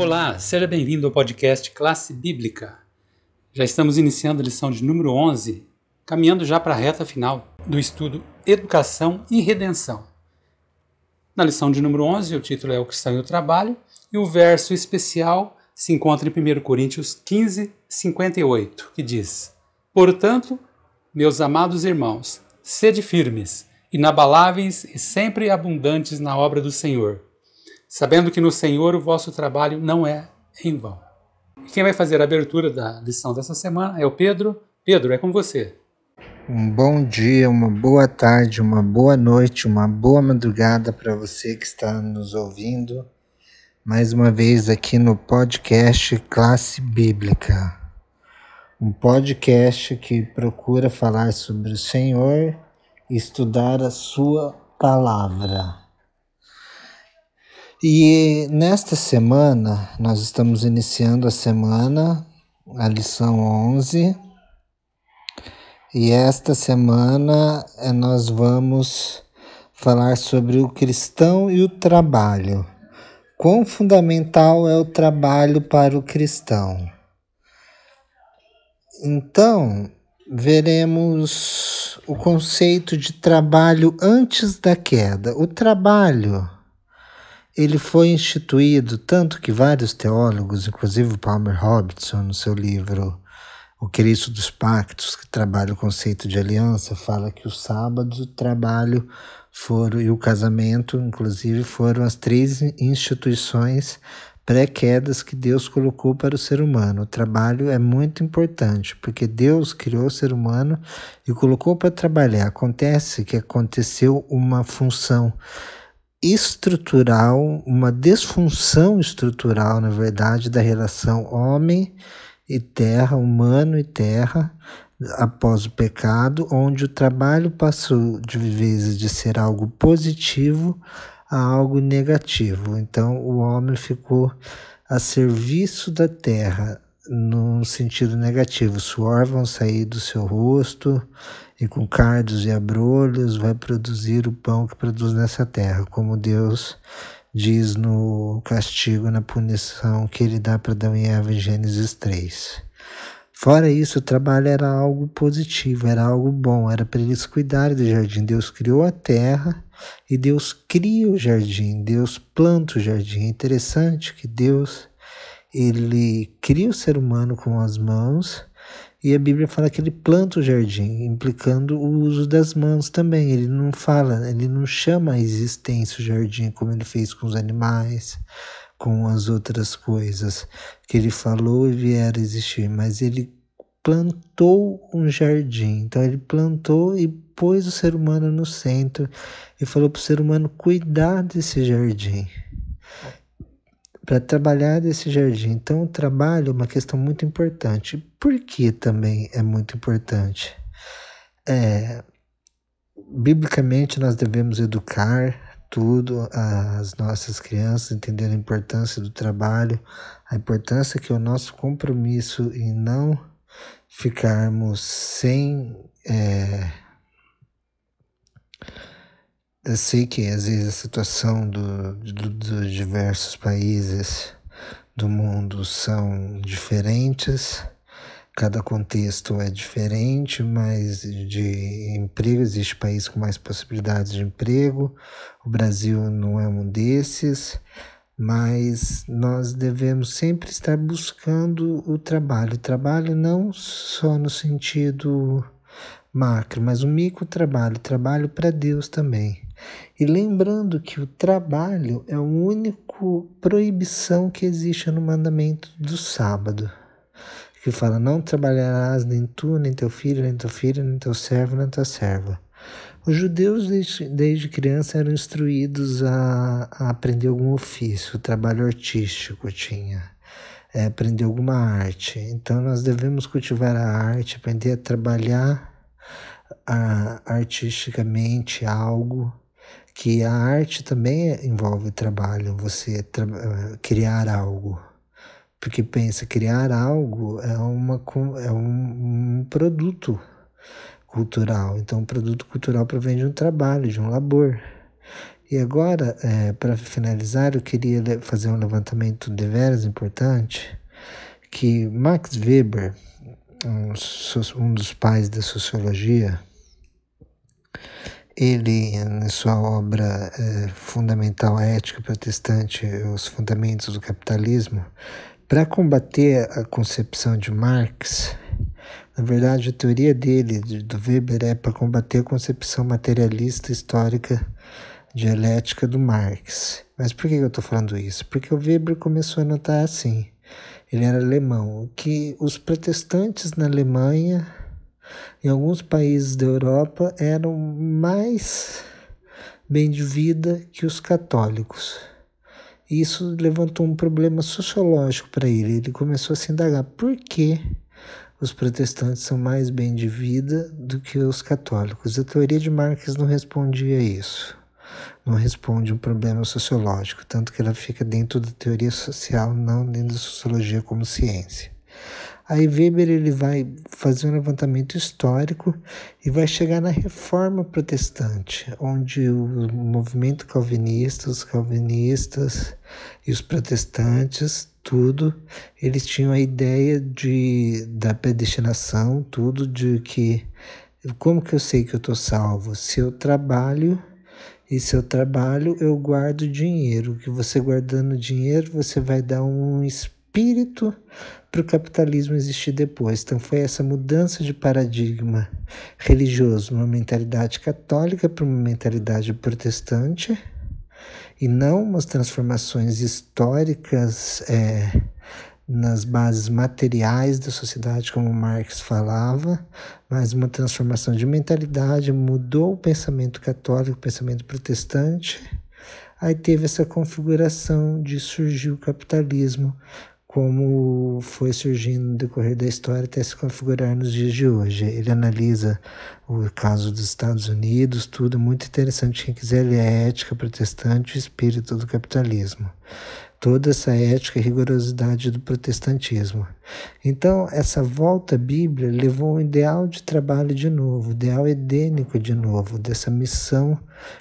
Olá, seja bem-vindo ao podcast Classe Bíblica. Já estamos iniciando a lição de número 11, caminhando já para a reta final do estudo Educação e Redenção. Na lição de número 11, o título é O Cristão e o Trabalho, e o verso especial se encontra em 1 Coríntios 15, 58, que diz: Portanto, meus amados irmãos, sede firmes, inabaláveis e sempre abundantes na obra do Senhor sabendo que no Senhor o vosso trabalho não é em vão. E quem vai fazer a abertura da lição dessa semana é o Pedro. Pedro, é com você. Um bom dia, uma boa tarde, uma boa noite, uma boa madrugada para você que está nos ouvindo. Mais uma vez aqui no podcast Classe Bíblica. Um podcast que procura falar sobre o Senhor e estudar a sua palavra. E nesta semana, nós estamos iniciando a semana, a lição 11, e esta semana eh, nós vamos falar sobre o cristão e o trabalho. Quão fundamental é o trabalho para o cristão? Então, veremos o conceito de trabalho antes da queda. O trabalho ele foi instituído tanto que vários teólogos, inclusive Palmer Robertson, no seu livro O Cristo dos Pactos, que trabalha o conceito de aliança, fala que o sábado, o trabalho foram e o casamento, inclusive, foram as três instituições pré-quedas que Deus colocou para o ser humano. O trabalho é muito importante, porque Deus criou o ser humano e colocou para trabalhar. Acontece que aconteceu uma função estrutural, uma disfunção estrutural, na verdade, da relação homem e terra, humano e terra, após o pecado, onde o trabalho passou de vezes de ser algo positivo a algo negativo. Então, o homem ficou a serviço da terra, num sentido negativo. Suor vão sair do seu rosto, e com cardos e abrolhos vai produzir o pão que produz nessa terra, como Deus diz no castigo, na punição que ele dá para Adão e Eva em Gênesis 3. Fora isso, o trabalho era algo positivo, era algo bom, era para eles cuidarem do jardim. Deus criou a terra e Deus cria o jardim, Deus planta o jardim. É interessante que Deus ele cria o ser humano com as mãos e a Bíblia fala que ele planta o jardim, implicando o uso das mãos também. Ele não fala, ele não chama a existência o jardim como ele fez com os animais, com as outras coisas que ele falou e vieram existir, mas ele plantou um jardim. Então ele plantou e pôs o ser humano no centro e falou para o ser humano cuidar desse jardim para trabalhar desse jardim. Então, o trabalho é uma questão muito importante. Por que também é muito importante? É, biblicamente, nós devemos educar tudo as nossas crianças, entender a importância do trabalho, a importância que é o nosso compromisso em não ficarmos sem. É, eu sei que às vezes a situação do, do, dos diversos países do mundo são diferentes, cada contexto é diferente, mas de emprego existe país com mais possibilidades de emprego. O Brasil não é um desses, mas nós devemos sempre estar buscando o trabalho. Trabalho não só no sentido macro, mas o micro trabalho, trabalho para Deus também. E lembrando que o trabalho é a única proibição que existe no mandamento do sábado, que fala: Não trabalharás nem tu, nem teu filho, nem teu filho, nem teu servo, nem tua serva. Os judeus, desde, desde criança, eram instruídos a, a aprender algum ofício, trabalho artístico tinha. É, aprender alguma arte. Então, nós devemos cultivar a arte, aprender a trabalhar a, artisticamente algo que a arte também envolve trabalho, você tra eh, criar algo. Porque pensa, criar algo é, uma, é um, um produto cultural. Então, um produto cultural provém de um trabalho, de um labor. E agora, é, para finalizar, eu queria fazer um levantamento de veras importante, que Max Weber, um, um dos pais da sociologia, ele, na sua obra é, fundamental a ética protestante, os fundamentos do capitalismo, para combater a concepção de Marx, na verdade, a teoria dele, do Weber, é para combater a concepção materialista histórica dialética do Marx. Mas por que eu estou falando isso? Porque o Weber começou a notar assim. Ele era alemão, que os protestantes na Alemanha, em alguns países da Europa, eram mais bem de vida que os católicos. Isso levantou um problema sociológico para ele. Ele começou a se indagar por que os protestantes são mais bem de vida do que os católicos. A teoria de Marx não respondia a isso não responde um problema sociológico, tanto que ela fica dentro da teoria social, não dentro da sociologia como ciência. Aí Weber ele vai fazer um levantamento histórico e vai chegar na reforma protestante, onde o movimento calvinista, os calvinistas e os protestantes, tudo, eles tinham a ideia de da predestinação, tudo de que como que eu sei que eu estou salvo? Se eu trabalho e seu trabalho eu guardo dinheiro. Que você guardando dinheiro, você vai dar um espírito para o capitalismo existir depois. Então foi essa mudança de paradigma religioso, uma mentalidade católica para uma mentalidade protestante e não umas transformações históricas é, nas bases materiais da sociedade, como Marx falava, mas uma transformação de mentalidade, mudou o pensamento católico, o pensamento protestante. Aí teve essa configuração de surgir o capitalismo, como foi surgindo no decorrer da história até se configurar nos dias de hoje. Ele analisa o caso dos Estados Unidos, tudo muito interessante. Quem quiser ler a ética protestante, o espírito do capitalismo toda essa ética e rigorosidade do protestantismo. Então, essa volta à Bíblia levou um ideal de trabalho de novo, ideal edênico de novo, dessa missão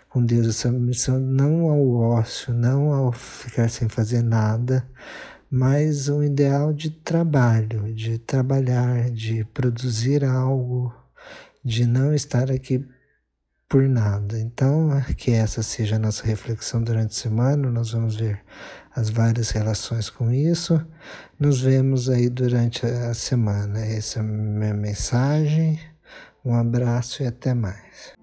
com Deus, essa missão não ao ócio, não ao ficar sem fazer nada, mas um ideal de trabalho, de trabalhar, de produzir algo, de não estar aqui por nada. Então, que essa seja a nossa reflexão durante a semana, nós vamos ver as várias relações com isso. Nos vemos aí durante a semana. Essa é a minha mensagem. Um abraço e até mais.